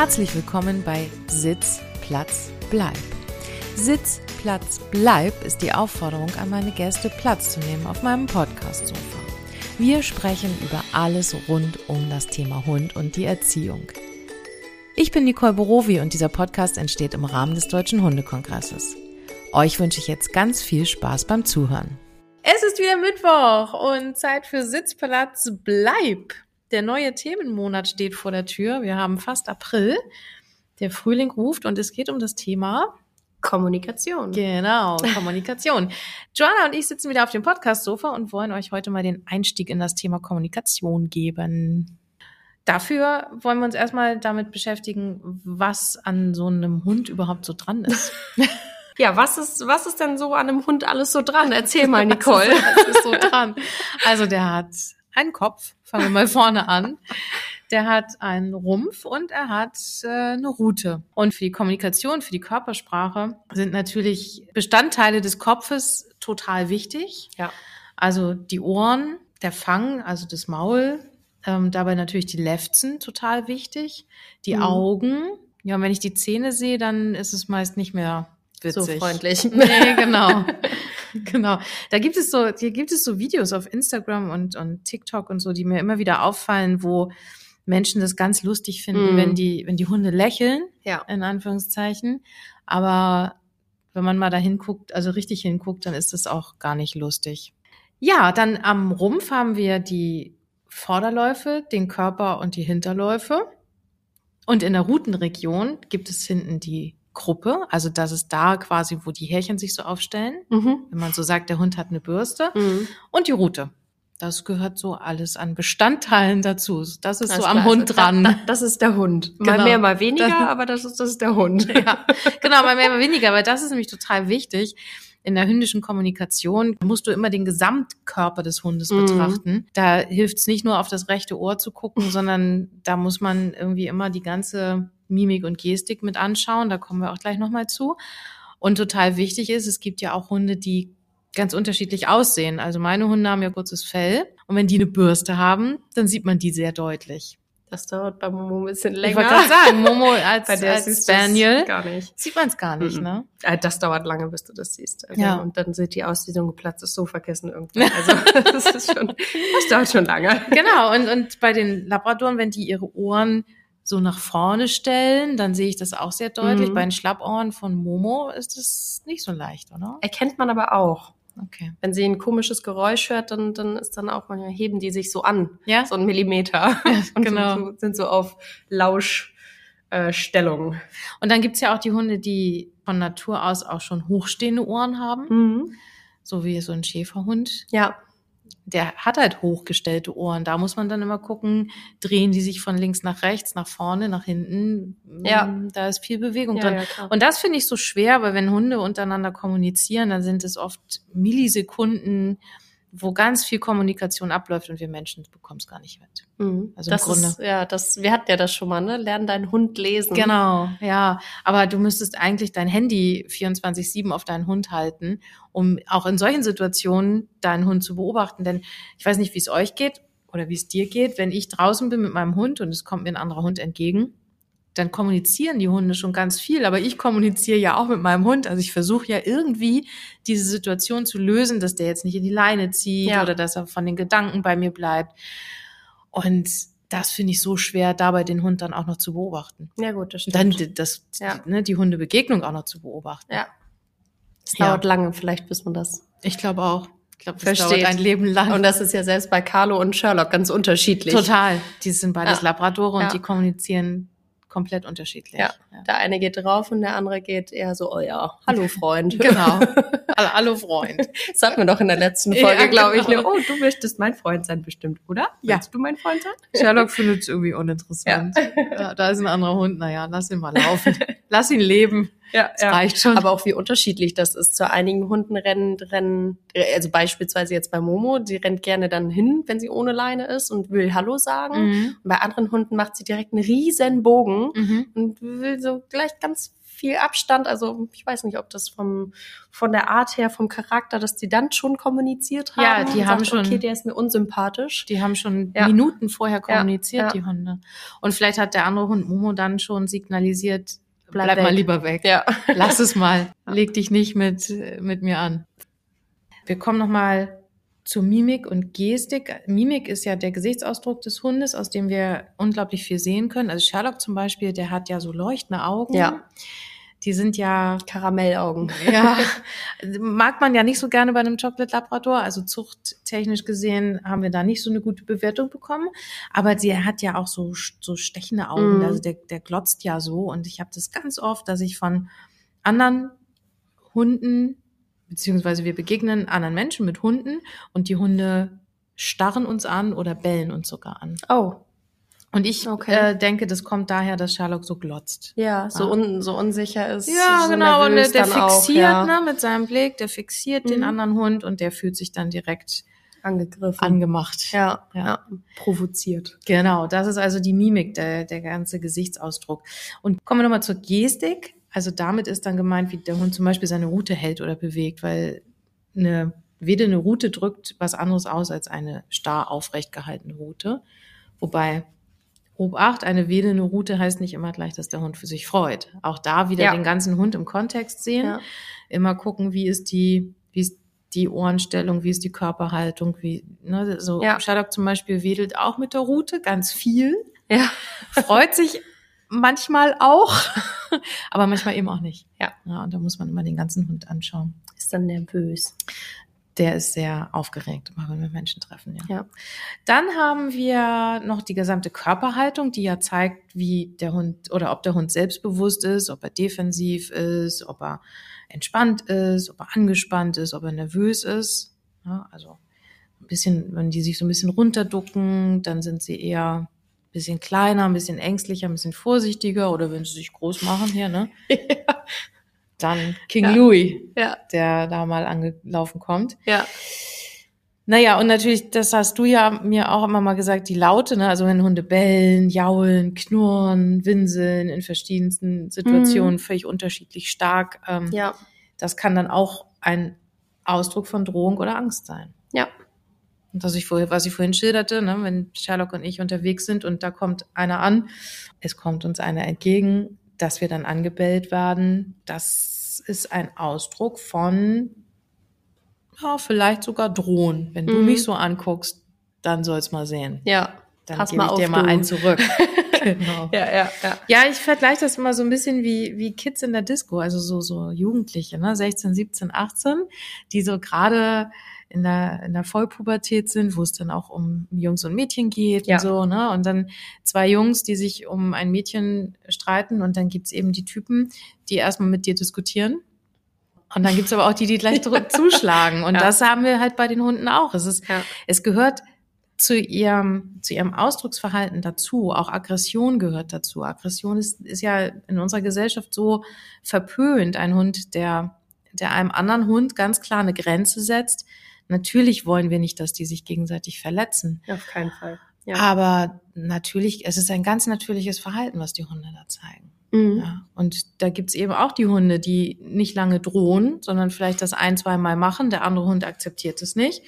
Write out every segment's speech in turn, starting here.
Herzlich willkommen bei Sitz, Platz, Bleib. Sitz, Platz, Bleib ist die Aufforderung an meine Gäste, Platz zu nehmen auf meinem Podcast-Sofa. Wir sprechen über alles rund um das Thema Hund und die Erziehung. Ich bin Nicole Borowi und dieser Podcast entsteht im Rahmen des Deutschen Hundekongresses. Euch wünsche ich jetzt ganz viel Spaß beim Zuhören. Es ist wieder Mittwoch und Zeit für Sitzplatz Bleib. Der neue Themenmonat steht vor der Tür. Wir haben fast April. Der Frühling ruft und es geht um das Thema Kommunikation. Genau, Kommunikation. Joanna und ich sitzen wieder auf dem Podcast-Sofa und wollen euch heute mal den Einstieg in das Thema Kommunikation geben. Dafür wollen wir uns erstmal damit beschäftigen, was an so einem Hund überhaupt so dran ist. Ja, was ist, was ist denn so an einem Hund alles so dran? Erzähl mal, Nicole. was ist so dran? Also der hat einen Kopf, fangen wir mal vorne an. Der hat einen Rumpf und er hat äh, eine Rute. Und für die Kommunikation, für die Körpersprache sind natürlich Bestandteile des Kopfes total wichtig. Ja. Also die Ohren, der Fang, also das Maul, ähm, dabei natürlich die Lefzen total wichtig, die Mhm. Augen. Ja, und wenn ich die Zähne sehe, dann ist es meist nicht mehr witzig. So freundlich. Nee, genau. genau. Da gibt es so, hier gibt es so Videos auf Instagram und, und TikTok und so, die mir immer wieder auffallen, wo Menschen das ganz lustig finden, Mm. wenn die, wenn die Hunde lächeln, Ja. in Anführungszeichen. Aber wenn man mal da hinguckt, also richtig hinguckt, dann ist das auch gar nicht lustig. Ja, dann am Rumpf haben wir die Vorderläufe, den Körper und die Hinterläufe. Und in der Rutenregion gibt es hinten die Gruppe, also das ist da quasi, wo die Härchen sich so aufstellen. Mhm. Wenn man so sagt, der Hund hat eine Bürste. Mhm. Und die Rute. Das gehört so alles an Bestandteilen dazu. Das ist Alles so am Hund also dran. Da, da, das ist der Hund. Mal Genau. mehr, mal weniger, Das- aber das ist, das ist der Hund. Ja, genau, mal mehr, mal weniger, weil das ist nämlich total wichtig. In der hündischen Kommunikation musst du immer den Gesamtkörper des Hundes Mhm. betrachten. Da hilft es nicht nur auf das rechte Ohr zu gucken, sondern da muss man irgendwie immer die ganze Mimik und Gestik mit anschauen. Da kommen wir auch gleich nochmal zu. Und total wichtig ist, es gibt ja auch Hunde, die ganz unterschiedlich aussehen. Also meine Hunde haben ja kurzes Fell. Und wenn die eine Bürste haben, dann sieht man die sehr deutlich. Das dauert bei Momo ein bisschen Ich länger. wollte gerade sagen, Momo als, bei der als Spaniel gar nicht. sieht man es gar nicht, Mhm. ne? Äh, Das dauert lange, bis du das siehst. Also, Ja. Und dann sieht die aus wie so ein geplatztes Sofakissen irgendwie. Also das ist schon, das dauert schon lange. Genau, und, und bei den Labradoren, wenn die ihre Ohren so nach vorne stellen, dann sehe ich das auch sehr deutlich. Mhm. Bei den Schlappohren von Momo ist es nicht so leicht, oder? Erkennt man aber auch. Okay. Wenn sie ein komisches Geräusch hört, dann, dann ist dann auch manchmal heben die sich so an. Ja? So ein Millimeter. Und genau. so, sind so auf Lauschstellung. Äh. Und dann gibt's ja auch die Hunde, die von Natur aus auch schon hochstehende Ohren haben, Mhm. so wie so ein Schäferhund. Ja. Der hat halt hochgestellte Ohren. Da muss man dann immer gucken, drehen die sich von links nach rechts, nach vorne, nach hinten. Ja. Da ist viel Bewegung Ja, drin. ja. Und das finde ich so schwer, weil wenn Hunde untereinander kommunizieren, dann sind es oft Millisekunden, wo ganz viel Kommunikation abläuft und wir Menschen bekommen es gar nicht mit. Mhm. Also im das Grunde. Ist, ja, das, wir hatten ja das schon mal, ne? Lern deinen Hund lesen. Genau, ja. Aber du müsstest eigentlich dein Handy 24-7 auf deinen Hund halten, um auch in solchen Situationen deinen Hund zu beobachten. Denn ich weiß nicht, wie es euch geht oder wie es dir geht, wenn ich draußen bin mit meinem Hund und es kommt mir ein anderer Hund entgegen, dann kommunizieren die Hunde schon ganz viel, aber ich kommuniziere ja auch mit meinem Hund. Also ich versuche ja irgendwie diese Situation zu lösen, dass der jetzt nicht in die Leine zieht Ja. oder dass er von den Gedanken bei mir bleibt. Und das finde ich so schwer, dabei den Hund dann auch noch zu beobachten. Ja, gut, das stimmt. Dann die- das, Ja. ne, die Hundebegegnung auch noch zu beobachten. ja. Es Ja. dauert lange, vielleicht bis man das. Ich glaube auch. Ich glaube, das Versteht. dauert ein Leben lang. Und das ist ja selbst bei Carlo und Sherlock ganz unterschiedlich. Total. Die sind beides Ja. Labradore und Ja. die kommunizieren komplett unterschiedlich. Ja. Der eine geht drauf und der andere geht eher so, oh ja, hallo Freund. Genau. Hallo, Freund. Das hatten wir doch in der letzten Ja, Folge, glaube ich. genau. Ne? Oh, du möchtest mein Freund sein, bestimmt, oder? Ja. Willst du mein Freund sein? Sherlock findet es irgendwie uninteressant. Ja. da ist ein anderer Hund. Naja, lass ihn mal laufen. Lass ihn leben. Ja, Das reicht schon. Aber auch wie unterschiedlich das ist. Zu einigen Hunden rennen, rennen, also beispielsweise jetzt bei Momo, sie rennt gerne dann hin, wenn sie ohne Leine ist und will Hallo sagen. mhm. Und bei anderen Hunden macht sie direkt einen riesen Bogen Mhm. und will so gleich ganz viel Abstand. Also ich weiß nicht, ob das vom von der Art her, vom Charakter, dass die dann schon kommuniziert haben. Ja, die haben sagt, schon- Okay, der ist mir unsympathisch. Die haben schon Ja. Minuten vorher kommuniziert, Ja, ja. die Hunde. Und vielleicht hat der andere Hund Momo dann schon signalisiert, bleib, Bleib mal lieber weg. Ja. Lass es mal. Leg dich nicht mit, mit mir an. Wir kommen nochmal zu Mimik und Gestik. Mimik ist ja der Gesichtsausdruck des Hundes, aus dem wir unglaublich viel sehen können. Also Sherlock zum Beispiel, der hat ja so leuchtende Augen. Ja. Die sind ja Karamellaugen. ja, mag man ja nicht so gerne bei einem Chocolate Labrador. Also zuchttechnisch gesehen haben wir da nicht so eine gute Bewertung bekommen. Aber sie hat ja auch so, so stechende Augen. Mhm. Also der, der glotzt ja so. Und ich habe das ganz oft, dass ich von anderen Hunden, beziehungsweise wir begegnen anderen Menschen mit Hunden und die Hunde starren uns an oder bellen uns sogar an. Oh, Und ich Okay. äh, denke, das kommt daher, dass Sherlock so glotzt. ja, so, Ah. un, so unsicher ist. Ja, so genau. Und der, der dann auch, fixiert ja, ne, mit seinem Blick, der fixiert den Mhm. anderen Hund und der fühlt sich dann direkt angegriffen. angemacht. ja, Ja. ja, provoziert. Genau, das ist also die Mimik, der, der ganze Gesichtsausdruck. Und kommen wir nochmal zur Gestik. Also damit ist dann gemeint, wie der Hund zum Beispiel seine Rute hält oder bewegt, weil eine wedelnde Rute drückt was anderes aus als eine starr aufrecht gehaltene Rute. Wobei, Obacht, eine wedelnde Rute heißt nicht immer gleich, dass der Hund für sich freut. Auch da wieder Ja. den ganzen Hund im Kontext sehen. Ja. Immer gucken, wie ist die, wie ist die Ohrenstellung, wie ist die Körperhaltung, wie, ne, so Ja. Sherlock zum Beispiel wedelt auch mit der Rute ganz viel, Ja. freut sich manchmal auch, aber manchmal eben auch nicht. Ja. ja. Und da muss man immer den ganzen Hund anschauen. Ist dann nervös. Der ist sehr aufgeregt, immer wenn wir Menschen treffen, ja. Ja. Dann haben wir noch die gesamte Körperhaltung, die ja zeigt, wie der Hund oder ob der Hund selbstbewusst ist, ob er defensiv ist, ob er entspannt ist, ob er angespannt ist, ob er nervös ist. Ja, also ein bisschen, wenn die sich so ein bisschen runterducken, dann sind sie eher ein bisschen kleiner, ein bisschen ängstlicher, ein bisschen vorsichtiger oder wenn sie sich groß machen hier, ne? Dann King Ja. Louis, Ja, der da mal angelaufen kommt. ja, Naja, und natürlich, das hast du ja mir auch immer mal gesagt, die Laute, ne? Also wenn Hunde bellen, jaulen, knurren, winseln in verschiedensten Situationen, völlig unterschiedlich stark. Ähm, ja, Das kann dann auch ein Ausdruck von Drohung oder Angst sein. ja, Und was ich vorher, was ich vorhin schilderte, ne, wenn Sherlock und ich unterwegs sind und da kommt einer an, es kommt uns einer entgegen, dass wir dann angebellt werden, das ist ein Ausdruck von, ja, vielleicht sogar drohen. Wenn du Mhm. mich so anguckst, dann soll's mal sehen. ja. Dann Pass gebe mal ich auf, dir mal du. einen zurück. genau. Ja, ja, ja. Ja, ich vergleiche das immer so ein bisschen wie, wie Kids in der Disco, also so, so Jugendliche, ne, 16, 17, 18, die so gerade in der, in der Vollpubertät sind, wo es dann auch um Jungs und Mädchen geht Ja. und so, ne, und dann zwei Jungs, die sich um ein Mädchen streiten und dann gibt's eben die Typen, die erstmal mit dir diskutieren. Und dann gibt's aber auch die, die gleich zurück zuschlagen. Und Ja. das haben wir halt bei den Hunden auch. Es ist, Ja. es gehört zu ihrem, zu ihrem Ausdrucksverhalten dazu. Auch Aggression gehört dazu. Aggression ist, ist ja in unserer Gesellschaft so verpönt. Ein Hund, der, der einem anderen Hund ganz klar eine Grenze setzt. Natürlich wollen wir nicht, dass die sich gegenseitig verletzen. Auf keinen Fall. Ja. Aber natürlich, es ist ein ganz natürliches Verhalten, was die Hunde da zeigen. Mhm. Ja, und da gibt's eben auch die Hunde, die nicht lange drohen, sondern vielleicht das ein, zwei Mal machen. Der andere Hund akzeptiert es nicht.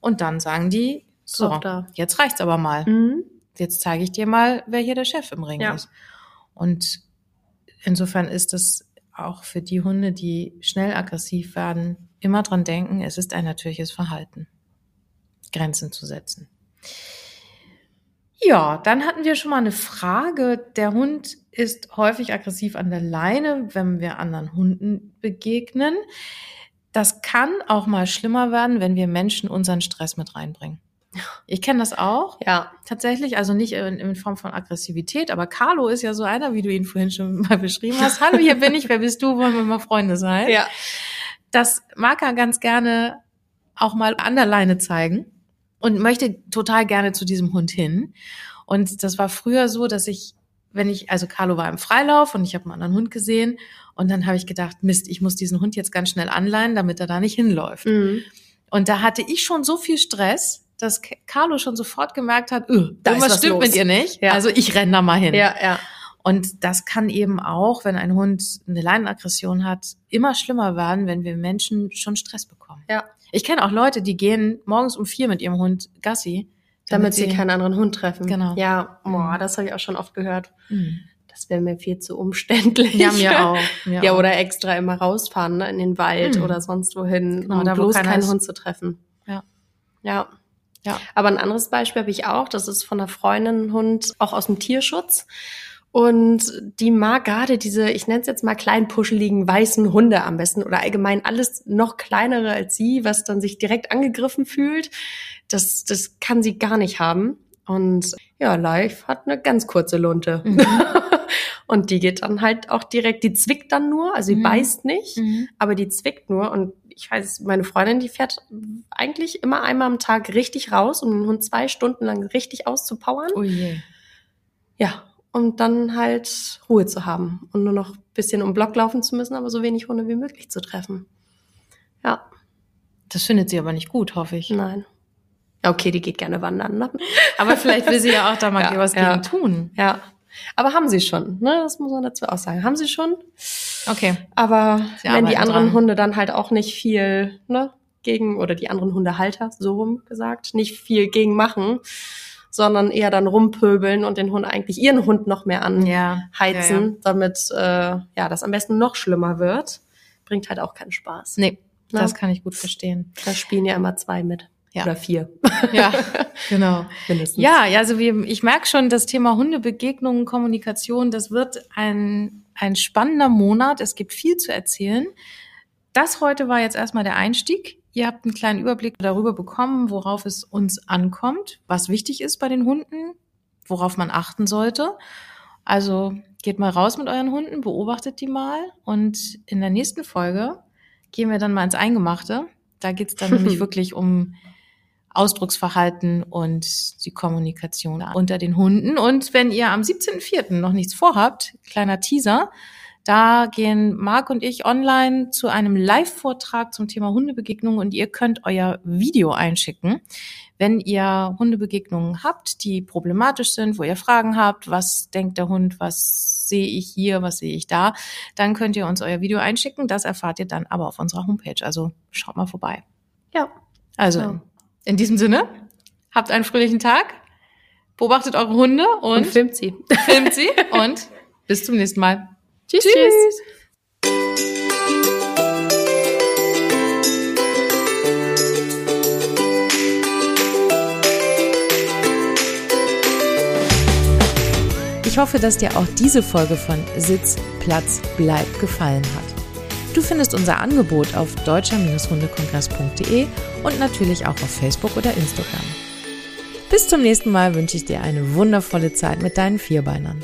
Und dann sagen die, so, da. jetzt reicht's aber mal. Mhm. Jetzt zeige ich dir mal, wer hier der Chef im Ring Ja. ist. Und insofern ist es auch für die Hunde, die schnell aggressiv werden, immer dran denken, es ist ein natürliches Verhalten, Grenzen zu setzen. Ja, dann hatten wir schon mal eine Frage. Der Hund ist häufig aggressiv an der Leine, wenn wir anderen Hunden begegnen. Das kann auch mal schlimmer werden, wenn wir Menschen unseren Stress mit reinbringen. Ich kenne das auch Ja, tatsächlich, also nicht in, in Form von Aggressivität, aber Carlo ist ja so einer, wie du ihn vorhin schon mal beschrieben hast. Hallo, hier bin ich, wer bist du? Wollen wir mal Freunde sein? ja, Das mag er ganz gerne auch mal an der Leine zeigen und möchte total gerne zu diesem Hund hin. Und das war früher so, dass ich, wenn ich, also Carlo war im Freilauf und ich habe einen anderen Hund gesehen und dann habe ich gedacht, Mist, ich muss diesen Hund jetzt ganz schnell anleihen, damit er da nicht hinläuft. mhm. Und da hatte ich schon so viel Stress, dass Carlo schon sofort gemerkt hat, öh, Da irgendwas was stimmt los. mit ihr nicht. Ja. Also ich renn da mal hin. ja, ja, Und das kann eben auch, wenn ein Hund eine Leinenaggression hat, immer schlimmer werden, wenn wir Menschen schon Stress bekommen. Ja. Ich kenne auch Leute, die gehen morgens um vier mit ihrem Hund Gassi. Damit, sie keinen anderen Hund treffen. Genau. Ja, boah, Mhm. das habe ich auch schon oft gehört. Mhm. Das wäre mir viel zu umständlich. Ja, mir auch. Mir Ja, auch. oder extra immer rausfahren ne, in den Wald Mhm. oder sonst wohin, Genau, um da, bloß keinen ist. Hund zu treffen. Ja. Ja. Ja. Aber ein anderes Beispiel habe ich auch. Das ist von einer Freundin ein Hund, auch aus dem Tierschutz. Und die mag gerade diese, ich nenne es jetzt mal klein puscheligen weißen Hunde am besten oder allgemein alles noch kleinere als sie, was dann sich direkt angegriffen fühlt. Das, das kann sie gar nicht haben. Und ja, Live hat eine ganz kurze Lunte. Mhm. Und die geht dann halt auch direkt, die zwickt dann nur, also die Mhm. beißt nicht, Mhm. aber die zwickt nur. Und ich weiß, meine Freundin, die fährt eigentlich immer einmal am Tag richtig raus, um den Hund zwei Stunden lang richtig auszupowern. Oh je. Ja, und dann halt Ruhe zu haben und nur noch ein bisschen um Block laufen zu müssen, aber so wenig Hunde wie möglich zu treffen. Ja, Das findet sie aber nicht gut, hoffe ich. nein. Okay, die geht gerne wandern, ne? Aber vielleicht will sie ja auch da mal Ja, was ja. gegen tun. Ja. Aber haben sie schon, ne? Das muss man dazu auch sagen. Haben sie schon. Okay. Aber Sie wenn die anderen dran. Hunde dann halt auch nicht viel, ne, gegen, oder die anderen Hundehalter, so rum gesagt, nicht viel gegen machen, sondern eher dann rumpöbeln und den Hund eigentlich ihren Hund noch mehr anheizen, Ja. Ja, ja. damit äh, ja das am besten noch schlimmer wird, bringt halt auch keinen Spaß. Nee, Ne? das kann ich gut verstehen. Da spielen ja immer zwei mit. Ja. Oder vier, Ja, genau. mindestens. Ja, also wir, ich merke schon, das Thema Hundebegegnungen, Kommunikation, das wird ein, ein spannender Monat. Es gibt viel zu erzählen. Das heute war jetzt erstmal der Einstieg. Ihr habt einen kleinen Überblick darüber bekommen, worauf es uns ankommt, was wichtig ist bei den Hunden, worauf man achten sollte. Also geht mal raus mit euren Hunden, beobachtet die mal und in der nächsten Folge gehen wir dann mal ins Eingemachte. Da geht's dann nämlich wirklich um Ausdrucksverhalten und die Kommunikation unter den Hunden. Und wenn ihr am 17.04. noch nichts vorhabt, kleiner Teaser, da gehen Marc und ich online zu einem Live-Vortrag zum Thema Hundebegegnungen und ihr könnt euer Video einschicken. Wenn ihr Hundebegegnungen habt, die problematisch sind, wo ihr Fragen habt, was denkt der Hund, was sehe ich hier, was sehe ich da, dann könnt ihr uns euer Video einschicken. Das erfahrt ihr dann aber auf unserer Homepage. Also schaut mal vorbei. Ja. Also Ja. In diesem Sinne, habt einen fröhlichen Tag, beobachtet eure Hunde Und, und, filmt sie. filmt sie und bis zum nächsten Mal. Tschüss. Tschüss. Ich hoffe, dass dir auch diese Folge von Sitz, Platz, Bleib gefallen hat. Du findest unser Angebot auf deutscher-hundekongress.de und natürlich auch auf Facebook oder Instagram. Bis zum nächsten Mal wünsche ich dir eine wundervolle Zeit mit deinen Vierbeinern.